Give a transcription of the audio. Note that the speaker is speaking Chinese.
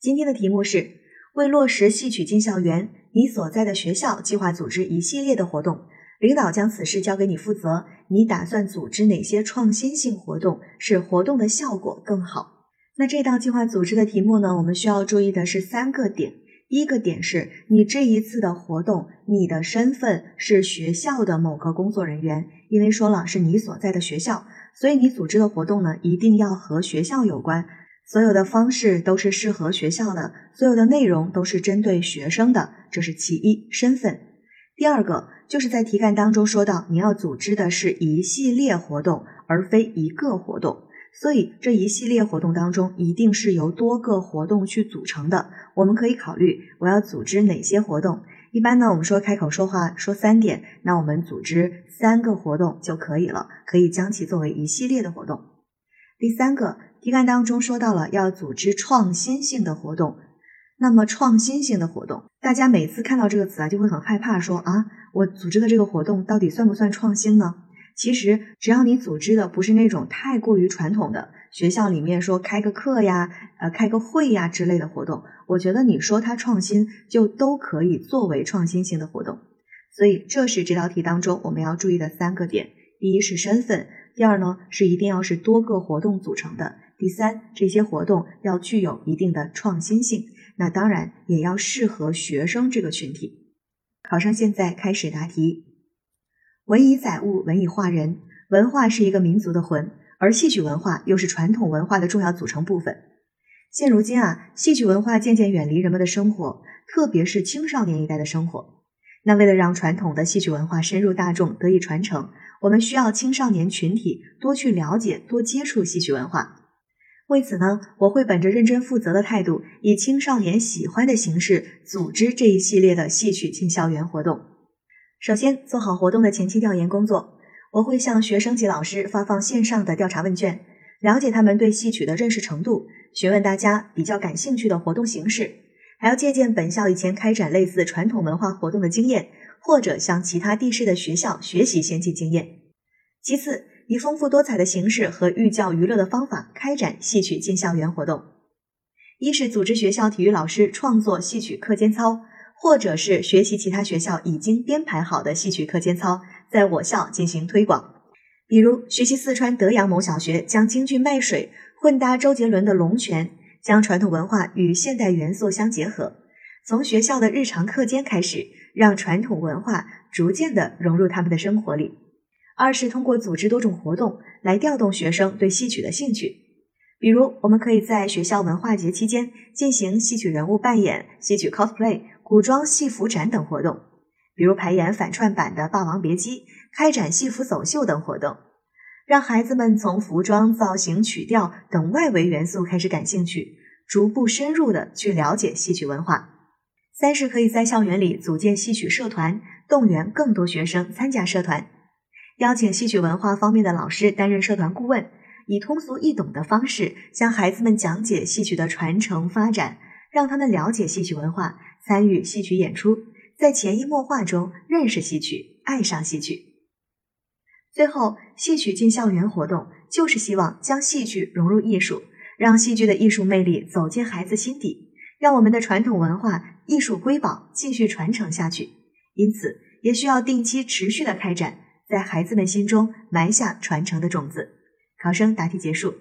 今天的题目是：为落实戏曲进校园，你所在的学校计划组织一系列的活动，领导将此事交给你负责。你打算组织哪些创新性活动，使活动的效果更好？那这道计划组织的题目呢？我们需要注意的是三个点。第一个点是你这一次的活动，你的身份是学校的某个工作人员，因为说了是你所在的学校，所以你组织的活动呢，一定要和学校有关。所有的方式都是适合学校的，所有的内容都是针对学生的，这是其一身份。第二个就是在题干当中说到，你要组织的是一系列活动，而非一个活动，所以这一系列活动当中一定是由多个活动去组成的。我们可以考虑我要组织哪些活动。一般呢，我们说开口说话说三点，那我们组织三个活动就可以了，可以将其作为一系列的活动。第三个。题干当中说到了要组织创新性的活动，那么创新性的活动，大家每次看到这个词啊，就会很害怕，说啊，我组织的这个活动到底算不算创新呢？其实只要你组织的不是那种太过于传统的学校里面说开个课呀、呃开个会呀之类的活动，我觉得你说它创新就都可以作为创新性的活动。所以这是这道题当中我们要注意的三个点：第一是身份，第二呢是一定要是多个活动组成的。第三，这些活动要具有一定的创新性，那当然也要适合学生这个群体。考生现在开始答题。文以载物，文以化人。文化是一个民族的魂，而戏曲文化又是传统文化的重要组成部分。现如今啊，戏曲文化渐渐远离人们的生活，特别是青少年一代的生活。那为了让传统的戏曲文化深入大众，得以传承，我们需要青少年群体多去了解、多接触戏曲文化。为此呢，我会本着认真负责的态度，以青少年喜欢的形式组织这一系列的戏曲进校园活动。首先，做好活动的前期调研工作，我会向学生及老师发放线上的调查问卷，了解他们对戏曲的认识程度，询问大家比较感兴趣的活动形式，还要借鉴本校以前开展类似传统文化活动的经验，或者向其他地市的学校学习先进经验。其次，以丰富多彩的形式和寓教于乐的方法开展戏曲进校园活动，一是组织学校体育老师创作戏曲课间操，或者是学习其他学校已经编排好的戏曲课间操，在我校进行推广。比如，学习四川德阳某小学将京剧卖水混搭周杰伦的《龙泉》，将传统文化与现代元素相结合，从学校的日常课间开始，让传统文化逐渐的融入他们的生活里。二是通过组织多种活动来调动学生对戏曲的兴趣，比如我们可以在学校文化节期间进行戏曲人物扮演、戏曲 cosplay、古装戏服展等活动，比如排演反串版的《霸王别姬》，开展戏服走秀等活动，让孩子们从服装、造型、曲调等外围元素开始感兴趣，逐步深入的去了解戏曲文化。三是可以在校园里组建戏曲社团，动员更多学生参加社团。邀请戏曲文化方面的老师担任社团顾问，以通俗易懂的方式向孩子们讲解戏曲的传承发展，让他们了解戏曲文化，参与戏曲演出，在潜移默化中认识戏曲，爱上戏曲。最后，戏曲进校园活动就是希望将戏剧融入艺术，让戏剧的艺术魅力走进孩子心底，让我们的传统文化艺术瑰宝继续传承下去。因此，也需要定期持续的开展。在孩子们心中埋下传承的种子。考生答题结束。